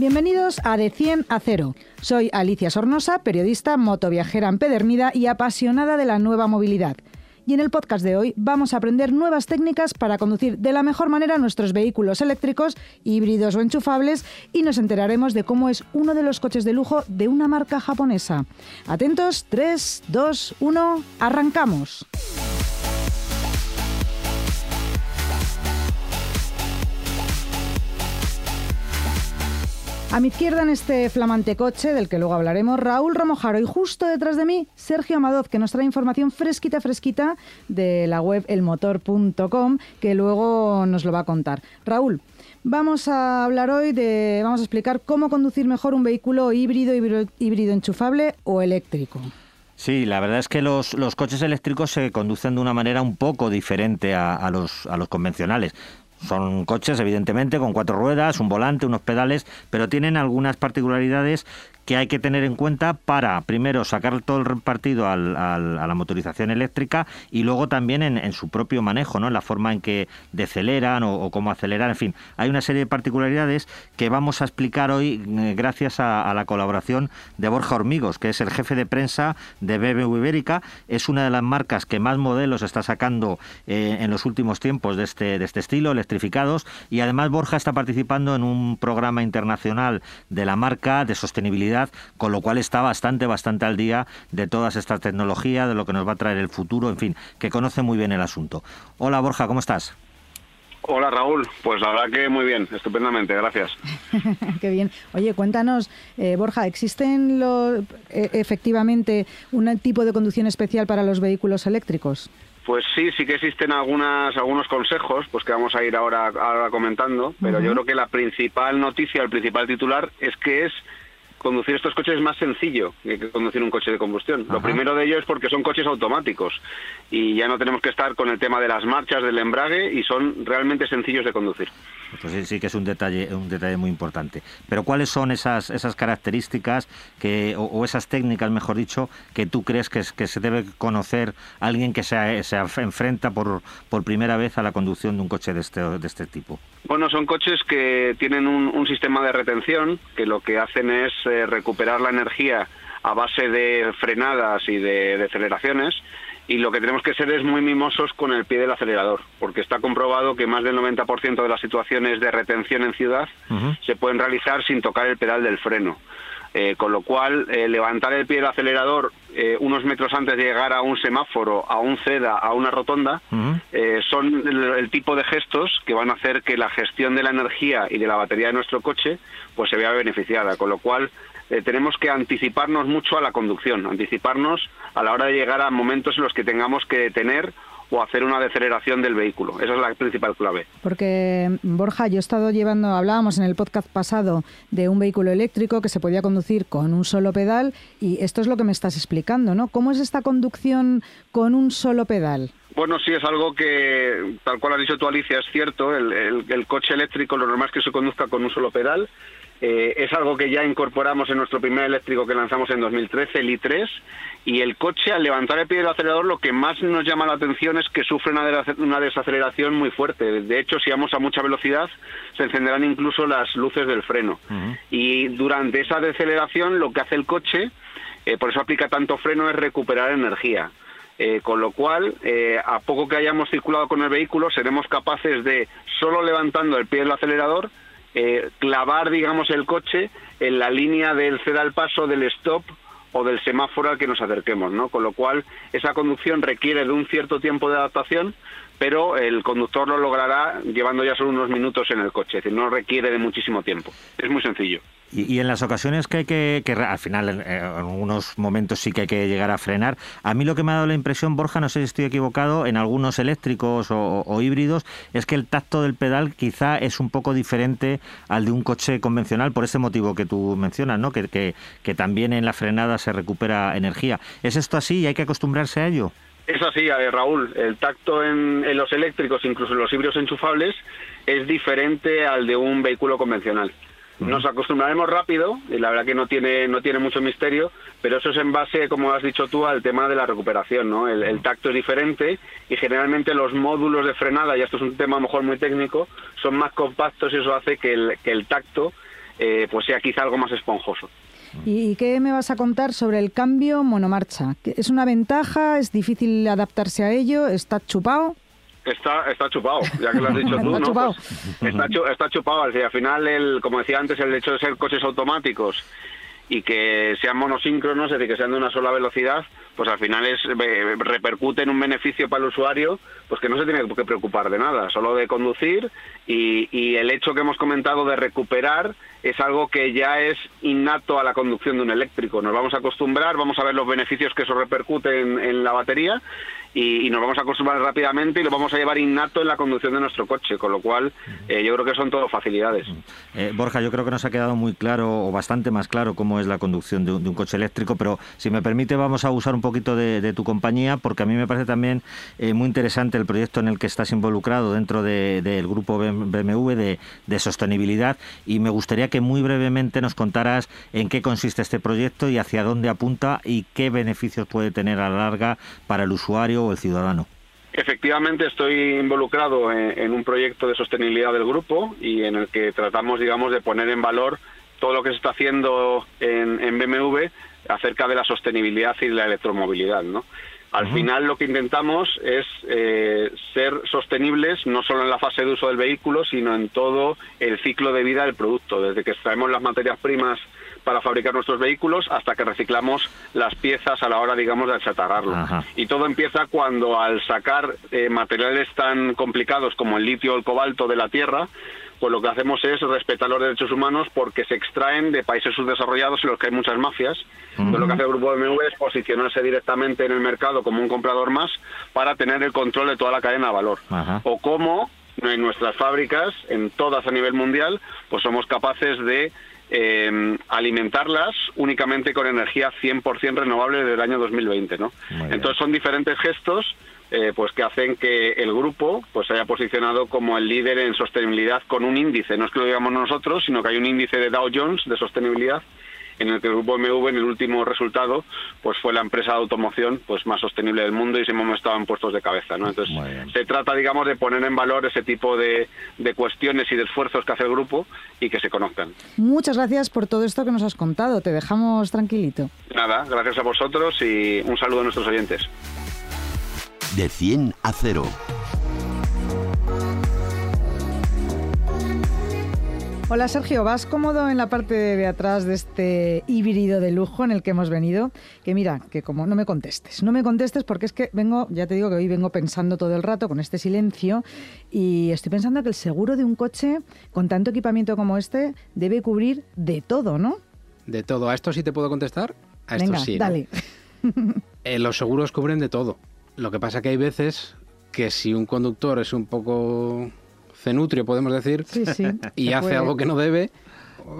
Bienvenidos a De 100 a 0. Soy Alicia Sornosa, periodista, motoviajera empedernida y apasionada de la nueva movilidad. Y en el podcast de hoy vamos a aprender nuevas técnicas para conducir de la mejor manera nuestros vehículos eléctricos, híbridos o enchufables y nos enteraremos de cómo es uno de los coches de lujo de una marca japonesa. Atentos, 3, 2, 1, arrancamos. A mi izquierda en este flamante coche, del que luego hablaremos, Raúl Romojaro y justo detrás de mí, Sergio Amadoz, que nos trae información fresquita, fresquita de la web elmotor.com, que luego nos lo va a contar. Raúl, vamos a hablar hoy de, vamos a explicar cómo conducir mejor un vehículo híbrido, híbrido, enchufable o eléctrico. Sí, la verdad es que los, coches eléctricos se conducen de una manera un poco diferente a, los, a los convencionales. Son coches, evidentemente, con cuatro ruedas, un volante, unos pedales, pero tienen algunas particularidades que hay que tener en cuenta para, primero, sacar todo el partido a la motorización eléctrica y luego también en, su propio manejo, ¿no? en la forma en que deceleran o, cómo acelerar. En fin, hay una serie de particularidades que vamos a explicar hoy eh, gracias a, la colaboración de Borja Hormigos, que es el jefe de prensa de BMW Ibérica. Es una de las marcas que más modelos está sacando eh, en los últimos tiempos de este, de este estilo, electrificados. Y además Borja está participando en un programa internacional de la marca de sostenibilidad con lo cual está bastante, bastante al día de todas estas tecnologías, de lo que nos va a traer el futuro, en fin, que conoce muy bien el asunto. Hola Borja, ¿cómo estás? Hola Raúl, pues la verdad que muy bien, estupendamente, gracias. Qué bien. Oye, cuéntanos, eh, Borja, ¿existen lo, e, efectivamente un tipo de conducción especial para los vehículos eléctricos? Pues sí, sí que existen algunas, algunos consejos, pues que vamos a ir ahora, ahora comentando, pero yo creo que la principal noticia, el principal titular es que es conducir estos coches es más sencillo que conducir un coche de combustión. Lo primero de ello es porque son coches automáticos y ya no tenemos que estar con el tema de las marchas, del embrague y son realmente sencillos de conducir. Pues sí, sí que es un detalle, un detalle muy importante. Pero ¿cuáles son esas, esas características que, o, esas técnicas, mejor dicho, que tú crees que, que se debe conocer alguien que se, se enfrenta por, por primera vez a la conducción de un coche de este, de este tipo? Bueno, son coches que tienen un, sistema de retención que lo que hacen es eh, recuperar la energía a base de frenadas y de, de, aceleraciones y lo que tenemos que ser es muy mimosos con el pie del acelerador, porque está comprobado que más del 90% de las situaciones de retención en ciudad se pueden realizar sin tocar el pedal del freno. Eh, con lo cual, eh, levantar el pie del acelerador eh, unos metros antes de llegar a un semáforo, a un CEDA, a una rotonda, son el, tipo de gestos que van a hacer que la gestión de la energía y de la batería de nuestro coche pues se vea beneficiada. Con lo cual, tenemos que anticiparnos mucho a la conducción, anticiparnos a la hora de llegar a momentos en los que tengamos que detener o hacer una deceleración del vehículo. Esa es la principal clave. Porque, Borja, yo he estado llevando, hablábamos en el podcast pasado de un vehículo eléctrico que se podía conducir con un solo pedal y esto es lo que me estás explicando, ¿no? ¿Cómo es esta conducción con un solo pedal? Bueno, sí, es algo que, tal cual has dicho tú, Alicia, es cierto. El, el coche eléctrico lo normal es que se conduzca con un solo pedal. Eh, es algo que ya incorporamos en nuestro primer eléctrico que lanzamos en 2013, el i3, y el coche al levantar el pie del acelerador lo que más nos llama la atención es que sufre una, desaceleración muy fuerte. De hecho, si vamos a mucha velocidad, se encenderán incluso las luces del freno. Y durante esa deceleración lo que hace el coche, eh, por eso aplica tanto freno, es recuperar energía. Eh, con lo cual, a poco que hayamos circulado con el vehículo, seremos capaces de, solo levantando el pie del acelerador, eh, clavar, digamos, el coche en la línea del ceda al paso, del stop o del semáforo al que nos acerquemos, ¿no? Con lo cual, esa conducción requiere de un cierto tiempo de adaptación, pero el conductor lo logrará llevando ya solo unos minutos en el coche, es decir, no requiere de muchísimo tiempo. Es muy sencillo. Y, en las ocasiones que hay que, que al final, en, algunos momentos sí que hay que llegar a frenar, a mí lo que me ha dado la impresión, Borja, no sé si estoy equivocado, en algunos eléctricos o, híbridos, es que el tacto del pedal quizá es un poco diferente al de un coche convencional por ese motivo que tú mencionas, ¿no? Que, también en la frenada se recupera energía. ¿Es esto así y hay que acostumbrarse a ello? Es así, Raúl. El tacto en, en los eléctricos, incluso en los híbridos enchufables, es diferente al de un vehículo convencional. Nos acostumbraremos rápido, y la verdad que no tiene, no tiene mucho misterio, pero eso es en base, como has dicho tú, al tema de la recuperación. ¿no? El, tacto es diferente y generalmente los módulos de frenada, y esto es un tema a lo mejor muy técnico, son más compactos y eso hace que el, que el tacto eh, pues sea quizá algo más esponjoso. ¿Y qué me vas a contar sobre el cambio monomarcha? ¿Es una ventaja? ¿Es difícil adaptarse a ello? ¿Está chupado? Está, está chupado, ya que lo has dicho tú, está ¿no? Chupado. Pues está, está chupado. Al final, el, como decía antes, el hecho de ser coches automáticos y que sean monosíncronos, es decir, que sean de una sola velocidad, pues al final es eh, repercute en un beneficio para el usuario, pues que no se tiene que preocupar de nada, solo de conducir y, y el hecho que hemos comentado de recuperar es algo que ya es innato a la conducción de un eléctrico. Nos vamos a acostumbrar, vamos a ver los beneficios que eso repercute en, en la batería y, nos vamos a acostumbrar rápidamente y lo vamos a llevar innato en la conducción de nuestro coche, con lo cual eh, yo creo que son todo facilidades. Eh, Borja, yo creo que nos ha quedado muy claro o bastante más claro cómo es la conducción de un, coche eléctrico, pero si me permite vamos a usar un poquito de, tu compañía porque a mí me parece también eh, muy interesante el proyecto en el que estás involucrado dentro del grupo BMW de, de sostenibilidad y me gustaría que muy brevemente nos contaras en qué consiste este proyecto y hacia dónde apunta y qué beneficios puede tener a la larga para el usuario o el ciudadano? Efectivamente, estoy involucrado en, un proyecto de sostenibilidad del grupo y en el que tratamos, digamos, de poner en valor todo lo que se está haciendo en, BMW acerca de la sostenibilidad y la electromovilidad, ¿no? Al final lo que intentamos es eh, ser sostenibles no solo en la fase de uso del vehículo, sino en todo el ciclo de vida del producto, desde que extraemos las materias primas para fabricar nuestros vehículos hasta que reciclamos las piezas a la hora, digamos, de achatarrarlo. Y todo empieza cuando al sacar eh, materiales tan complicados como el litio o el cobalto de la tierra, pues lo que hacemos es respetar los derechos humanos porque se extraen de países subdesarrollados en los que hay muchas mafias. Entonces lo que hace el grupo BMW es posicionarse directamente en el mercado como un comprador más para tener el control de toda la cadena de valor. O como en nuestras fábricas, en todas a nivel mundial, pues somos capaces de eh, alimentarlas únicamente con energía 100% renovable desde el año 2020, ¿no? Entonces son diferentes gestos eh, pues que hacen que el grupo pues se haya posicionado como el líder en sostenibilidad con un índice, no es que lo digamos nosotros, sino que hay un índice de Dow Jones de sostenibilidad en el que el grupo MV en el último resultado pues fue la empresa de automoción pues más sostenible del mundo y siempre hemos estado en puestos de cabeza ¿no? entonces se trata digamos de poner en valor ese tipo de, de cuestiones y de esfuerzos que hace el grupo y que se conozcan. Muchas gracias por todo esto que nos has contado. Te dejamos tranquilito. Nada gracias a vosotros y un saludo a nuestros oyentes. De 100 a 0 Hola Sergio, ¿vas cómodo en la parte de atrás de este híbrido de lujo en el que hemos venido? Que mira, que como no me contestes, no me contestes porque es que vengo, ya te digo que hoy vengo pensando todo el rato con este silencio y estoy pensando que el seguro de un coche con tanto equipamiento como este debe cubrir de todo, ¿no? De todo. ¿A esto sí te puedo contestar? A esto Venga, sí. Dale. Eh, los seguros cubren de todo. Lo que pasa que hay veces que si un conductor es un poco cenutrio, podemos decir, y hace algo que no debe,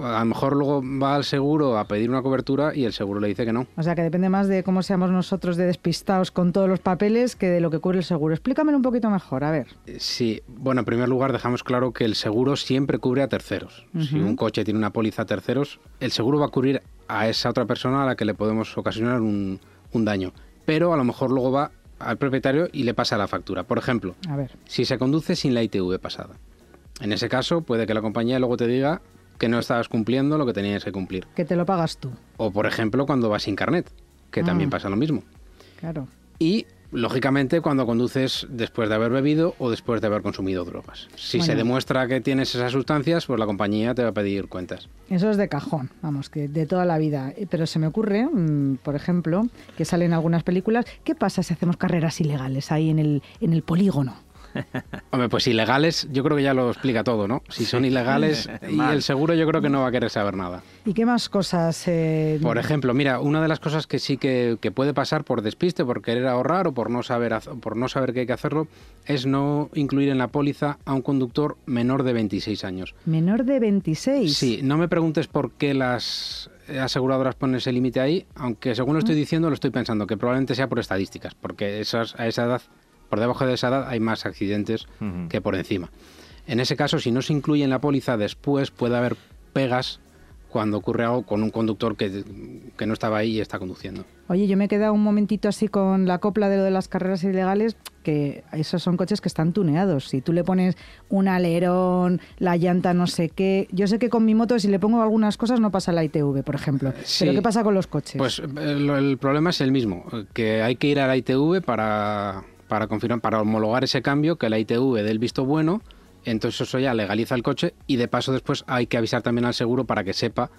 a lo mejor luego va al seguro a pedir una cobertura y el seguro le dice que no. O sea, que depende más de cómo seamos nosotros de despistados con todos los papeles que de lo que cubre el seguro. Explícamelo un poquito mejor, a ver. Eh, sí, bueno, en primer lugar dejamos claro que el seguro siempre cubre a terceros. Si un coche tiene una póliza a terceros, el seguro va a cubrir a esa otra persona a la que le podemos ocasionar un, un daño. Pero a lo mejor luego va al propietario y le pasa la factura. Por ejemplo, a ver. si se conduce sin la ITV pasada. En ese caso, puede que la compañía luego te diga que no estabas cumpliendo lo que tenías que cumplir. Que te lo pagas tú. O, por ejemplo, cuando vas sin carnet, que también mm. pasa lo mismo. Claro. Y lógicamente cuando conduces después de haber bebido o después de haber consumido drogas. Si se demuestra que tienes esas sustancias, pues la compañía te va a pedir cuentas. Eso es de cajón, vamos, que de toda la vida. Eh, pero se me ocurre, mm, por ejemplo, que salen algunas películas, ¿qué pasa si hacemos carreras ilegales ahí en el, en el polígono? Hombre, pues ilegales, yo creo que ya lo explica todo, ¿no? Si son ilegales y el seguro, yo creo que no va a querer saber nada. ¿Y qué más cosas? Eh, Por ejemplo, mira, una de las cosas que sí que, que puede pasar por despiste, por querer ahorrar o por no saber por no saber que hay que hacerlo, es no incluir en la póliza a un conductor menor de 26 años. Menor de 26. Sí, no me preguntes por qué las aseguradoras ponen ese límite ahí, aunque según lo estoy diciendo lo estoy pensando, que probablemente sea por estadísticas, porque esas, a esa edad, por debajo de esa edad hay más accidentes que por encima. En ese caso, si no se incluye en la póliza, después puede haber pegas cuando ocurre algo con un conductor que, que no estaba ahí y está conduciendo. Oye, yo me he quedado un momentito así con la copla de lo de las carreras ilegales, que esos son coches que están tuneados. Si tú le pones un alerón, la llanta no sé qué... Yo sé que con mi moto si le pongo algunas cosas no pasa la ITV, por ejemplo. Sí. Pero ¿qué pasa con los coches? Pues eh, lo- el problema es el mismo, eh, que hay que ir a la ITV para, para confirmar, para homologar ese cambio, que la ITV dé el visto bueno, entonces eso ya legaliza el coche y de paso después hay que avisar también al seguro para que sepa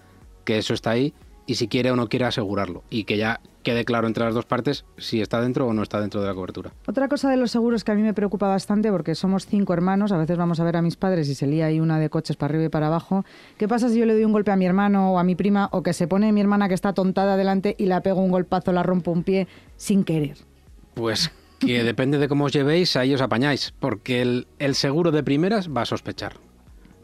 que eso está ahí y si quiere o no quiere asegurarlo y que ya quede claro entre las dos partes si está dentro o no está dentro de la cobertura. Otra cosa de los seguros que a mí me preocupa bastante, porque somos cinco hermanos, a veces vamos a ver a mis padres y se lía ahí una de coches para arriba y para abajo. ¿Qué pasa si yo le doy un golpe a mi hermano o a mi prima o que se pone mi hermana que está tontada delante y la pego un golpazo, la rompo un pie sin querer? Pues que depende de cómo os llevéis, ahí os apañáis, porque el, el seguro de primeras va a sospechar.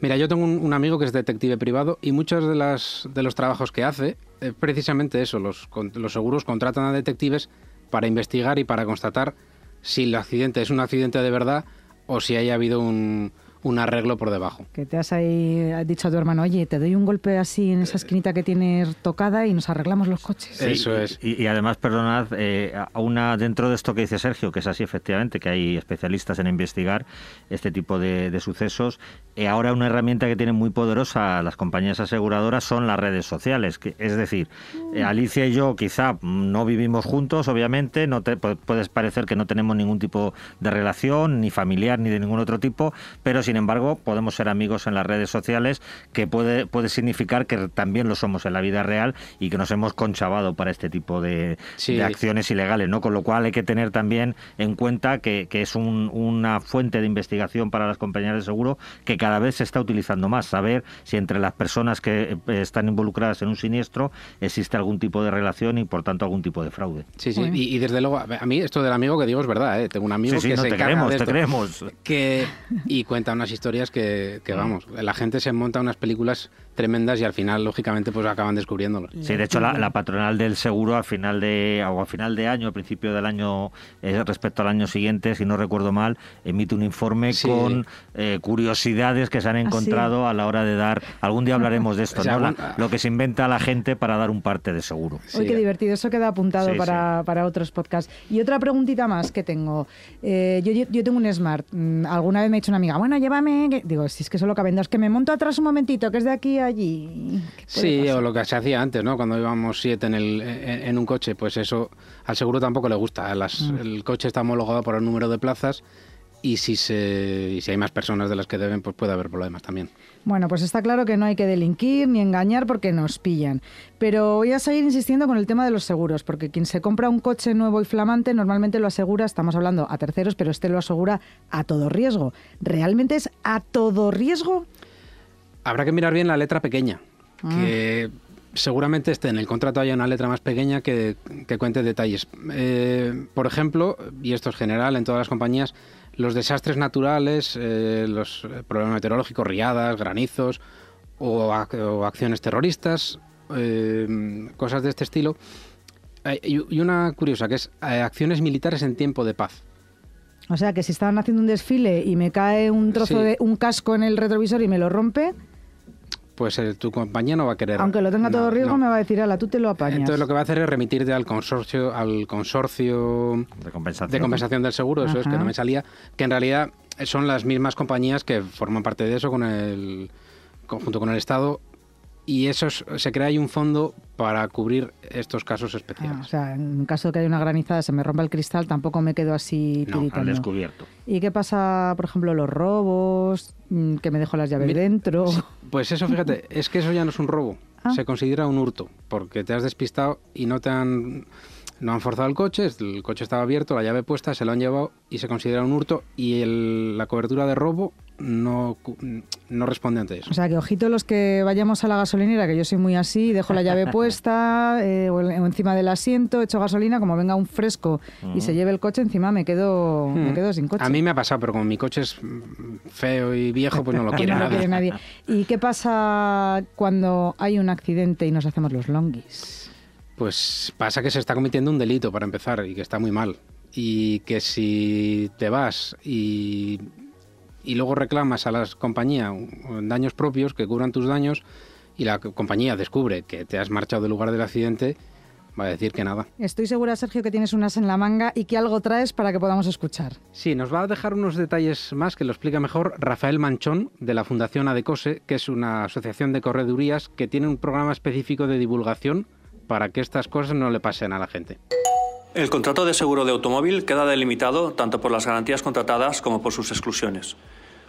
Mira, yo tengo un, un amigo que es detective privado y muchos de, las, de los trabajos que hace, es precisamente eso, los, los seguros contratan a detectives para investigar y para constatar si el accidente es un accidente de verdad o si haya habido un, un arreglo por debajo. Que te has ahí has dicho a tu hermano, oye, te doy un golpe así en esa esquinita que tienes tocada y nos arreglamos los coches. Sí, Eso es. Y, y además, perdonad, eh, a una, dentro de esto que dice Sergio, que es así efectivamente, que hay especialistas en investigar este tipo de, de sucesos, eh, ahora una herramienta que tienen muy poderosa las compañías aseguradoras son las redes sociales. Que, es decir, eh, Alicia y yo quizá mm, no vivimos juntos, obviamente, no te, pu- puedes parecer que no tenemos ningún tipo de relación, ni familiar, ni de ningún otro tipo, pero sin embargo podemos ser amigos en las redes sociales, que puede, puede significar que también lo somos en la vida real y que nos hemos conchavado para este tipo de, Sí. de acciones ilegales, ¿no? Con lo cual hay que tener también en cuenta que, que es un- una fuente de investigación para las compañías de seguro que cada vez se está utilizando más. Saber si entre las personas que eh, están involucradas en un siniestro existe algún tipo de relación y por tanto algún tipo de fraude. Sí, sí, y, y desde luego, a mí esto del amigo que digo es verdad, ¿eh? tengo un amigo Sí, sí, que no, se te encarga creemos, de te esto. creemos. que y cuenta unas historias que, que, vamos, la gente se monta unas películas tremendas y al final, lógicamente, pues acaban descubriéndolo. Sí, de hecho la, la patronal del seguro al final de o al final de año, al principio del año eh, respecto al año siguiente, si no recuerdo mal, emite un informe Sí. con eh, curiosidades que se han encontrado a la hora de dar. Algún día hablaremos de esto, O sea, ¿no? La- algún- lo que se inventa la gente para dar un parte de seguro. Uy, qué Sí. divertido, eso queda apuntado Sí, para, para otros podcasts. Y otra preguntita más que tengo. Eh, yo, yo tengo un Smart. Mm, Alguna vez me ha dicho una amiga, bueno, llévame. que-". Digo, si es que solo caben dos, que me monto atrás un momentito, que es de aquí a allí. ¿Qué puede Sí, pasar? o lo que se hacía antes, ¿no? Cuando íbamos siete en, el, en, en un coche, pues eso al seguro tampoco le gusta. Las- Mm. El coche está homologado por el número de plazas y si, se, y si hay más personas de las que deben, pues puede haber problemas también. Bueno, pues está claro que no hay que delinquir ni engañar porque nos pillan. Pero voy a seguir insistiendo con el tema de los seguros, porque quien se compra un coche nuevo y flamante normalmente lo asegura, estamos hablando a terceros, pero este lo asegura a todo riesgo. ¿Realmente es a todo riesgo? Habrá que mirar bien la letra pequeña, que seguramente esté en el contrato haya una letra más pequeña que, que cuente detalles. Eh, por ejemplo, y esto es general en todas las compañías, los desastres naturales, eh, los eh, problemas meteorológicos, riadas, granizos o, ac- o acciones terroristas, eh, cosas de este estilo. Eh, y, una curiosa, que es eh, acciones militares en tiempo de paz. O sea, que si estaban haciendo un desfile y me cae un trozo Sí. de un casco en el retrovisor y me lo rompe, Pues eh, tu compañía no va a querer... aunque lo tenga no, todo riesgo, no. me va a decir, ala, tú te lo apañas. Entonces lo que va a hacer es remitirte al consorcio, al consorcio De compensación. de compensación del seguro, eso es que no me salía, que en realidad son las mismas compañías que forman parte de eso con el conjunto con el Estado y eso es- se crea ahí un fondo para cubrir estos casos Ah, especiales. o sea, en caso de que haya una granizada, se me rompa el cristal, tampoco me quedo así No, al descubierto. ¿Y qué pasa, por ejemplo, los robos? Mm, Que me dejo las llaves Mira, dentro. Pues eso, fíjate, es que eso ya no es un robo, Ah. se considera un hurto, porque te has despistado y no te han no han forzado el coche, el coche estaba abierto, la llave puesta, se lo han llevado y se considera un hurto y la cobertura de robo no, no responde ante eso. O sea, que ojito los que vayamos a la gasolinera, que yo soy muy así, dejo la llave puesta eh, o encima del asiento, echo gasolina, como venga un fresco y se lleve el coche, encima me quedo, me quedo sin coche. A mí me ha pasado, pero como mi coche es feo y viejo, pues no lo quiere, no nadie. ¿Y qué pasa cuando hay un accidente y nos hacemos los longis? Pues pasa que se está cometiendo un delito para empezar y que está muy mal. Y que si te vas y, y luego reclamas a la compañía daños propios que cubran tus daños y la compañía descubre que te has marchado del lugar del accidente, va a decir que nada. Estoy segura, Sergio, que tienes unas en la manga y que algo traes para que podamos escuchar. Sí, nos va a dejar unos detalles más que lo explica mejor Rafael Manchón de la Fundación Adecose, que es una asociación de corredurías que tiene un programa específico de divulgación para que estas cosas no le pasen a la gente. El contrato de seguro de automóvil queda delimitado tanto por las garantías contratadas como por sus exclusiones.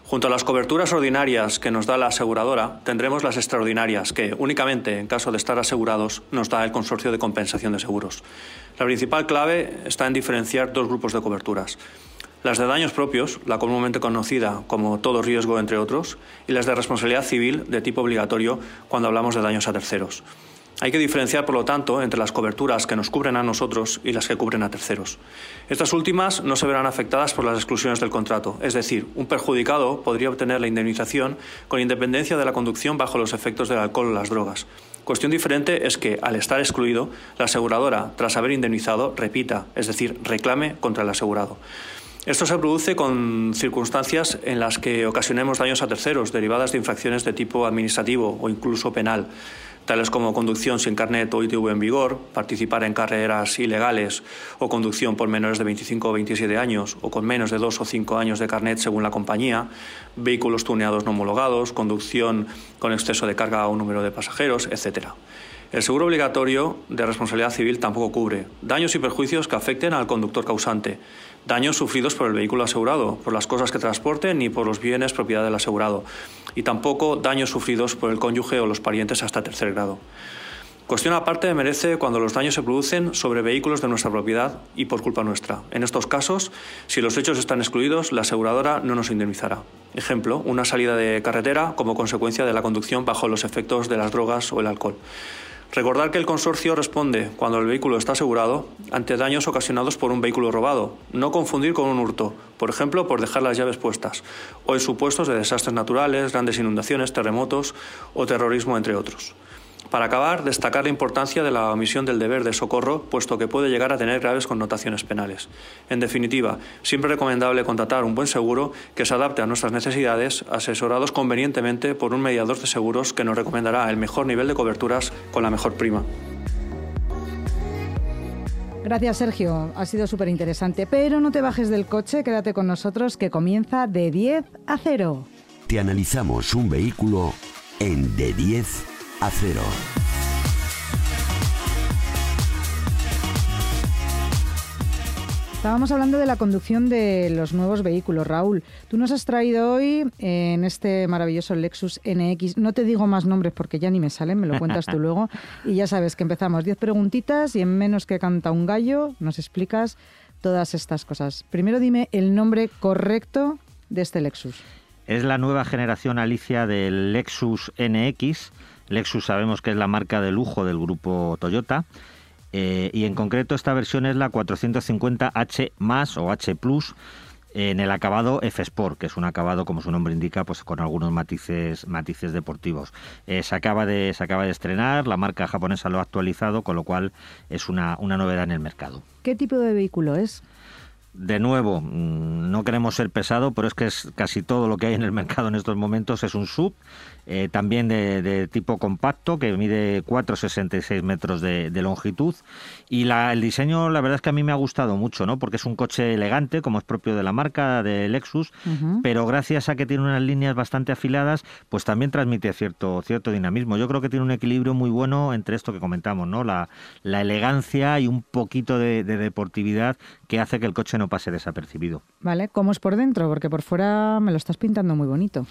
Junto a las coberturas ordinarias que nos da la aseguradora, tendremos las extraordinarias que, únicamente en caso de estar asegurados, nos da el Consorcio de Compensación de Seguros. La principal clave está en diferenciar dos grupos de coberturas. Las de daños propios, la comúnmente conocida como todo riesgo entre otros, y las de responsabilidad civil de tipo obligatorio cuando hablamos de daños a terceros. Hay que diferenciar, por lo tanto, entre las coberturas que nos cubren a nosotros y las que cubren a terceros. Estas últimas no se verán afectadas por las exclusiones del contrato, es decir, un perjudicado podría obtener la indemnización con independencia de la conducción bajo los efectos del alcohol o las drogas. Cuestión diferente es que, al estar excluido, la aseguradora, tras haber indemnizado, repita, es decir, reclame contra el asegurado. Esto se produce con circunstancias en las que ocasionemos daños a terceros derivadas de infracciones de tipo administrativo o incluso penal tales como conducción sin carnet o ITV en vigor, participar en carreras ilegales o conducción por menores de 25 o 27 años o con menos de 2 o 5 años de carnet según la compañía, vehículos tuneados no homologados, conducción con exceso de carga o número de pasajeros, etc. El seguro obligatorio de responsabilidad civil tampoco cubre daños y perjuicios que afecten al conductor causante, daños sufridos por el vehículo asegurado, por las cosas que transporte ni por los bienes propiedad del asegurado, y tampoco daños sufridos por el cónyuge o los parientes hasta tercer grado. Cuestión aparte merece cuando los daños se producen sobre vehículos de nuestra propiedad y por culpa nuestra. En estos casos, si los hechos están excluidos, la aseguradora no nos indemnizará. Ejemplo, una salida de carretera como consecuencia de la conducción bajo los efectos de las drogas o el alcohol. Recordar que el consorcio responde, cuando el vehículo está asegurado, ante daños ocasionados por un vehículo robado, no confundir con un hurto, por ejemplo, por dejar las llaves puestas, o en supuestos de desastres naturales, grandes inundaciones, terremotos o terrorismo, entre otros. Para acabar, destacar la importancia de la omisión del deber de socorro, puesto que puede llegar a tener graves connotaciones penales. En definitiva, siempre recomendable contratar un buen seguro que se adapte a nuestras necesidades, asesorados convenientemente por un mediador de seguros que nos recomendará el mejor nivel de coberturas con la mejor prima. Gracias, Sergio. Ha sido súper interesante. Pero no te bajes del coche, quédate con nosotros que comienza de 10 a 0. Te analizamos un vehículo en de 10 a cero. Estábamos hablando de la conducción de los nuevos vehículos, Raúl. Tú nos has traído hoy en este maravilloso Lexus NX, no te digo más nombres porque ya ni me salen, me lo cuentas tú luego. Y ya sabes que empezamos 10 preguntitas y en menos que canta un gallo nos explicas todas estas cosas. Primero dime el nombre correcto de este Lexus. Es la nueva generación Alicia del Lexus NX Lexus sabemos que es la marca de lujo del grupo Toyota. Eh, y en concreto esta versión es la 450H más o H Plus en el acabado F Sport, que es un acabado, como su nombre indica, pues con algunos matices, matices deportivos. Eh, se, acaba de, se acaba de estrenar, la marca japonesa lo ha actualizado, con lo cual es una, una novedad en el mercado. ¿Qué tipo de vehículo es? de nuevo, mm, no queremos ser pesado, pero es que es casi todo lo que hay en el mercado en estos momentos es un sub eh, también de, tipo compacto, que mide 4,66 metros de, longitud. Y la, el diseño, la verdad es que a mí me ha gustado mucho, ¿no? Porque es un coche elegante, como es propio de la marca, de Lexus, pero gracias a que tiene unas líneas bastante afiladas, pues también transmite cierto, cierto dinamismo. Yo creo que tiene un equilibrio muy bueno entre esto que comentamos, ¿no? La, la elegancia y un poquito de, de deportividad que hace que el coche no pase desapercibido. Vale, ¿cómo es por dentro? Porque por fuera me lo estás pintando muy bonito.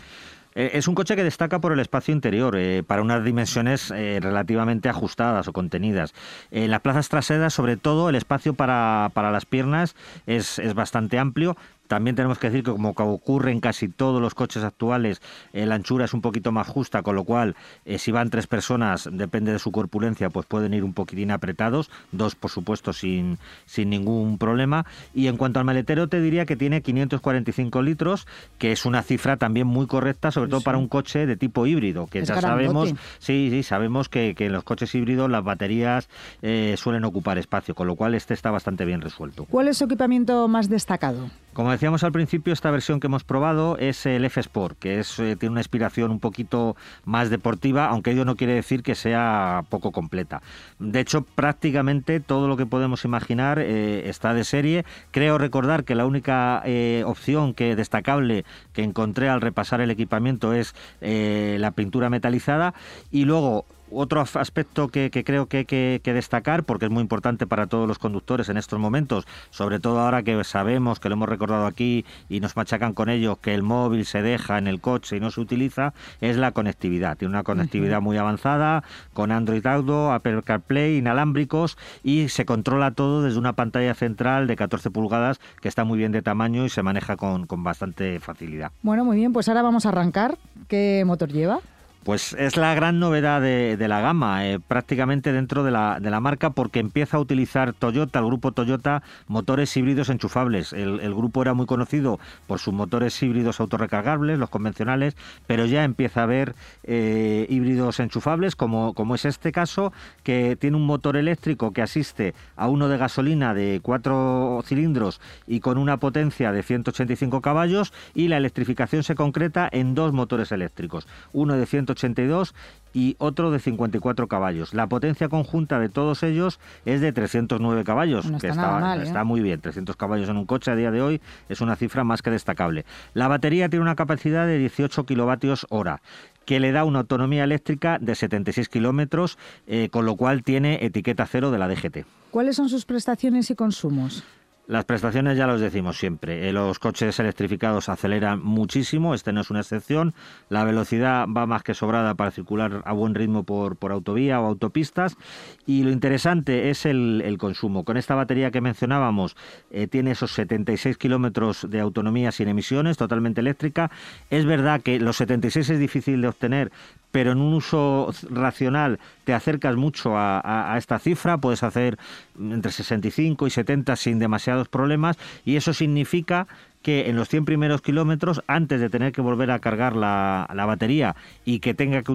Eh, es un coche que destaca por el espacio interior, eh, para unas dimensiones eh, relativamente ajustadas o contenidas. En las plazas traseras, sobre todo, el espacio para, para las piernas es, es bastante amplio, también tenemos que decir que como ocurre en casi todos los coches actuales, eh, la anchura es un poquito más justa, con lo cual eh, si van tres personas, depende de su corpulencia, pues pueden ir un poquitín apretados, dos por supuesto sin, sin ningún problema. Y en cuanto al maletero te diría que tiene 545 litros, que es una cifra también muy correcta, sobre todo para un coche de tipo híbrido, que ya sabemos, sí, sí, sabemos que, en los coches híbridos las baterías eh, suelen ocupar espacio, con lo cual este está bastante bien resuelto. ¿Cuál es su equipamiento más destacado? Como decíamos al principio, esta versión que hemos probado es el F Sport, que eh, tiene una inspiración un poquito más deportiva, aunque ello no quiere decir que sea poco completa. De hecho, prácticamente todo lo que podemos imaginar eh, está de serie. Creo recordar que la única eh, opción que destacable que encontré al repasar el equipamiento es la pintura metalizada y luego otro aspecto que, creo que hay que, destacar, porque es muy importante para todos los conductores en estos momentos, sobre todo ahora que sabemos, que lo hemos recordado aquí y nos machacan con ello, que el móvil se deja en el coche y no se utiliza, es la conectividad. Tiene una conectividad muy avanzada con Android Auto, Apple CarPlay, inalámbricos y se controla todo desde una pantalla central de 14 pulgadas que está muy bien de tamaño y se maneja con, con bastante facilidad. Bueno, muy bien, pues ahora vamos a arrancar. ¿Qué motor lleva? Pues es la gran novedad de, la gama, eh, prácticamente dentro de la, de la, marca, porque empieza a utilizar Toyota, el grupo Toyota, motores híbridos enchufables. El, grupo era muy conocido por sus motores híbridos autorrecargables, los convencionales, pero ya empieza a haber eh, híbridos enchufables, como, es este caso, que tiene un motor eléctrico que asiste a uno de gasolina de cuatro cilindros y con una potencia de 185 caballos, y la electrificación se concreta en dos motores eléctricos, uno de 185 82 y otro de 54 caballos. La potencia conjunta de todos ellos es de 309 caballos, que está, ¿eh? está, muy bien. 300 caballos en un coche a día de hoy es una cifra más que destacable. La batería tiene una capacidad de 18 kilovatios hora que le da una autonomía eléctrica de 76 kilómetros, eh, con lo cual tiene etiqueta cero de la DGT. ¿Cuáles son sus prestaciones y consumos? Las prestaciones ya los decimos siempre. Eh, los coches electrificados aceleran muchísimo, este no es una excepción. La velocidad va más que sobrada para circular a buen ritmo por, por autovía o autopistas. Y lo interesante es el, consumo. Con esta batería que mencionábamos, eh, tiene esos 76 kilómetros de autonomía sin emisiones, totalmente eléctrica. Es verdad que los 76 es difícil de obtener, pero en un uso racional te acercas mucho a, esta cifra, puedes hacer entre 65 y 70 sin demasiados problemas y eso significa que en los 100 primeros kilómetros, antes de tener que volver a cargar la, batería y que tenga que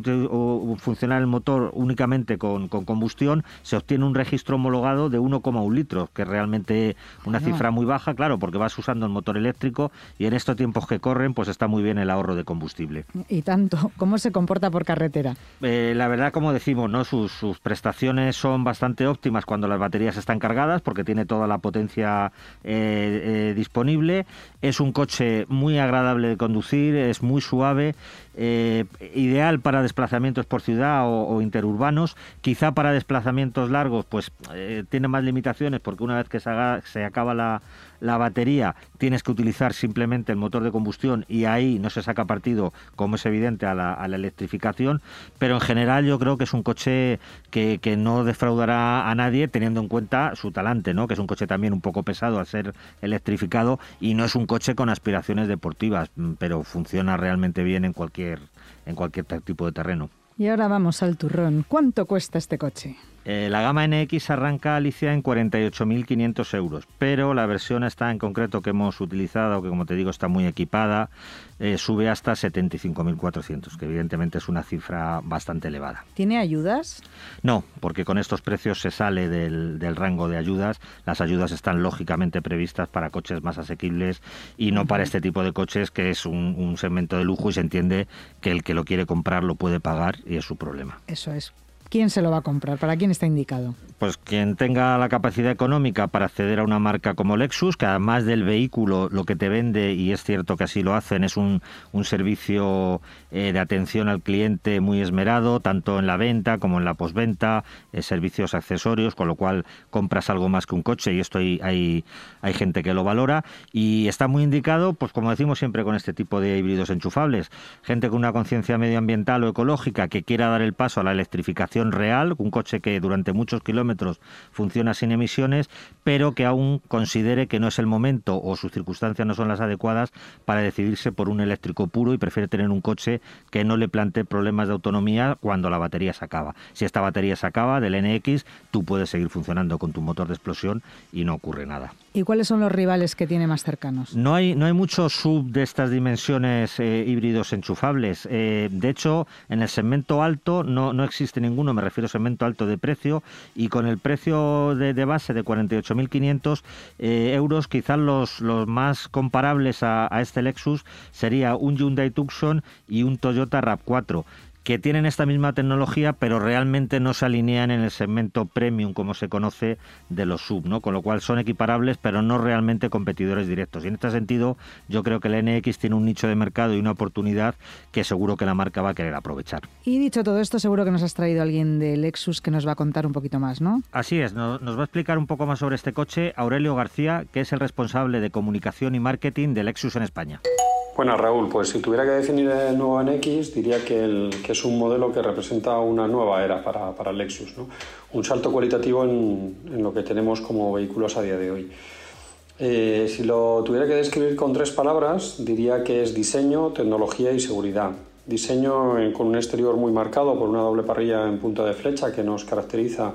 funcionar el motor únicamente con, combustión, se obtiene un registro homologado de 1,1 litros, que es realmente una cifra muy baja, claro, porque vas usando el motor eléctrico y en estos tiempos que corren, pues está muy bien el ahorro de combustible. Y tanto, ¿cómo se comporta por carretera? Eh, la verdad, como decimos, ¿no? Sus, prestaciones son bastante óptimas cuando las baterías están cargadas, porque tiene toda la potencia eh, eh, disponible es un coche muy agradable de conducir, es muy suave, eh, ideal para desplazamientos por ciudad o, interurbanos. Quizá para desplazamientos largos, pues eh, tiene más limitaciones porque una vez que se, acaba la, la batería tienes que utilizar simplemente el motor de combustión y ahí no se saca partido, como es evidente, a la, electrificación, pero en general yo creo que es un coche que, no defraudará a nadie teniendo en cuenta su talante, ¿no? que es un coche también un poco pesado al ser electrificado y no es un coche con aspiraciones deportivas, mm, pero funciona realmente bien en cualquier, en cualquier tipo de terreno. Y ahora vamos al turrón. ¿Cuánto cuesta este coche? Eh, la gama NX arranca, Alicia, en 48.500 euros, pero la versión está en concreto que hemos utilizado, que como te digo está muy equipada, eh, sube hasta 75.400, que evidentemente es una cifra bastante elevada. ¿Tiene ayudas? No, porque con estos precios se sale del, rango de ayudas. Las ayudas están lógicamente previstas para coches más asequibles y no para este tipo de coches que es un, un segmento de lujo y se entiende que el que lo quiere comprar lo puede pagar y es su problema. Eso es ¿quién se lo va a comprar? ¿Para quién está indicado? Pues quien tenga la capacidad económica para acceder a una marca como Lexus, que además del vehículo lo que te vende, y es cierto que así lo hacen, es un, servicio eh, de atención al cliente muy esmerado, tanto en la venta como en la posventa, eh, servicios accesorios, con lo cual compras algo más que un coche y esto hay, hay gente que lo valora. Y está muy indicado, pues como decimos siempre con este tipo de híbridos enchufables, gente con una conciencia medioambiental o ecológica que quiera dar el paso a la electrificación real, un coche que durante muchos kilómetros funciona sin emisiones, pero que aún considere que no es el momento o sus circunstancias no son las adecuadas para decidirse por un eléctrico puro y prefiere tener un coche que no le plantee problemas de autonomía cuando la batería se acaba. Si esta batería se acaba del NX, tú puedes seguir funcionando con tu motor de explosión y no ocurre nada. ¿Y cuáles son los rivales que tiene más cercanos? No hay, no hay muchos sub de estas dimensiones eh, híbridos enchufables. Eh, de hecho, en el segmento alto no, no existe ninguno, me refiero a segmento alto de precio, y con el precio de, base de 48.500 eh, euros, quizás los, los más comparables a, a este Lexus sería un Hyundai Tucson y un Toyota RAV4 que tienen esta misma tecnología, pero realmente no se alinean en el segmento premium, como se conoce, de los sub, ¿no? Con lo cual son equiparables, pero no realmente competidores directos. Y en este sentido, yo creo que el NX tiene un nicho de mercado y una oportunidad que seguro que la marca va a querer aprovechar. Y dicho todo esto, seguro que nos has traído alguien de Lexus que nos va a contar un poquito más, ¿no? Así es, nos, va a explicar un poco más sobre este coche Aurelio García, que es el responsable de comunicación y marketing de Lexus en España. Bueno, Raúl, pues si tuviera que definir el nuevo NX, diría que, es un modelo que representa una nueva era para, Lexus, un salto cualitativo en, en, lo que tenemos como vehículos a día de hoy. Eh, si lo tuviera que describir con tres palabras, diría que es diseño, tecnología y seguridad. Diseño con un exterior muy marcado por una doble parrilla en punta de flecha que nos caracteriza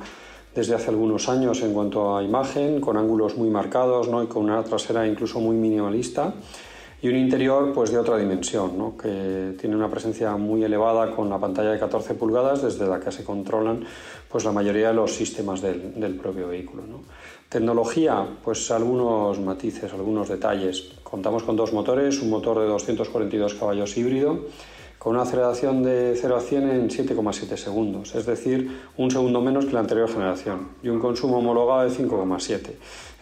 desde hace algunos años en cuanto a imagen, con ángulos muy marcados ¿no? y con una trasera incluso muy minimalista y un interior pues de otra dimensión, ¿no? que tiene una presencia muy elevada con la pantalla de 14 pulgadas desde la que se controlan pues la mayoría de los sistemas del, propio vehículo. ¿no? Tecnología, pues algunos matices, algunos detalles. Contamos con dos motores, un motor de 242 caballos híbrido con una aceleración de 0 a 100 en 7,7 segundos, es decir, un segundo menos que la anterior generación, y un consumo homologado de 5,7,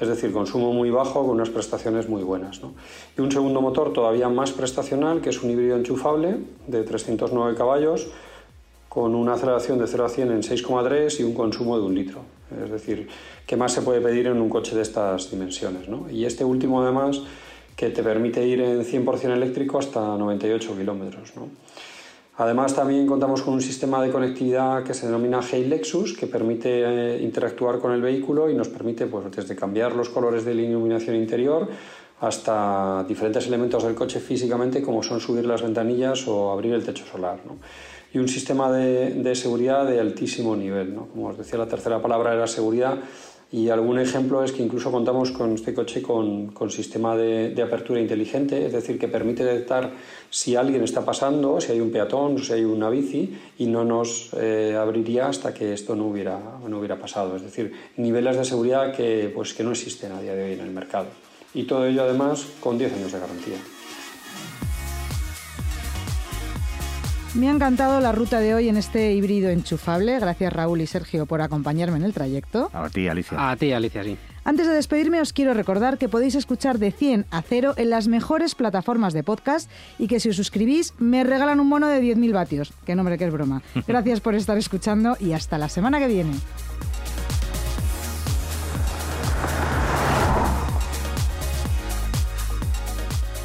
es decir, consumo muy bajo con unas prestaciones muy buenas. ¿no? Y un segundo motor todavía más prestacional, que es un híbrido enchufable de 309 caballos, con una aceleración de 0 a 100 en 6,3 y un consumo de un litro. Es decir, ¿qué más se puede pedir en un coche de estas dimensiones? ¿no? Y este último, además, que te permite ir en 100% eléctrico hasta 98 kilómetros. ¿no? Además, también contamos con un sistema de conectividad que se denomina Hey Lexus, que permite eh, interactuar con el vehículo y nos permite, pues, desde cambiar los colores de la iluminación interior hasta diferentes elementos del coche físicamente, como son subir las ventanillas o abrir el techo solar. ¿no? Y un sistema de, de, seguridad de altísimo nivel. ¿no? Como os decía, la tercera palabra era seguridad y algún ejemplo es que incluso contamos con este coche con, sistema de, de, apertura inteligente, es decir, que permite detectar si alguien está pasando, si hay un peatón, si hay una bici, y no nos eh, abriría hasta que esto no hubiera, no hubiera pasado. Es decir, niveles de seguridad que, pues, que no existen a día de hoy en el mercado. Y todo ello además con 10 años de garantía. Me ha encantado la ruta de hoy en este híbrido enchufable. Gracias Raúl y Sergio por acompañarme en el trayecto. A ti, Alicia. A ti, Alicia, sí. Antes de despedirme os quiero recordar que podéis escuchar de 100 a 0 en las mejores plataformas de podcast y que si os suscribís me regalan un mono de 10.000 vatios. Que nombre que es broma. Gracias por estar escuchando y hasta la semana que viene.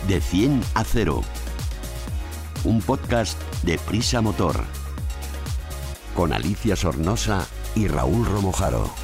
De 100 a 0 un podcast de Prisa Motor, con Alicia Sornosa y Raúl Romojaro.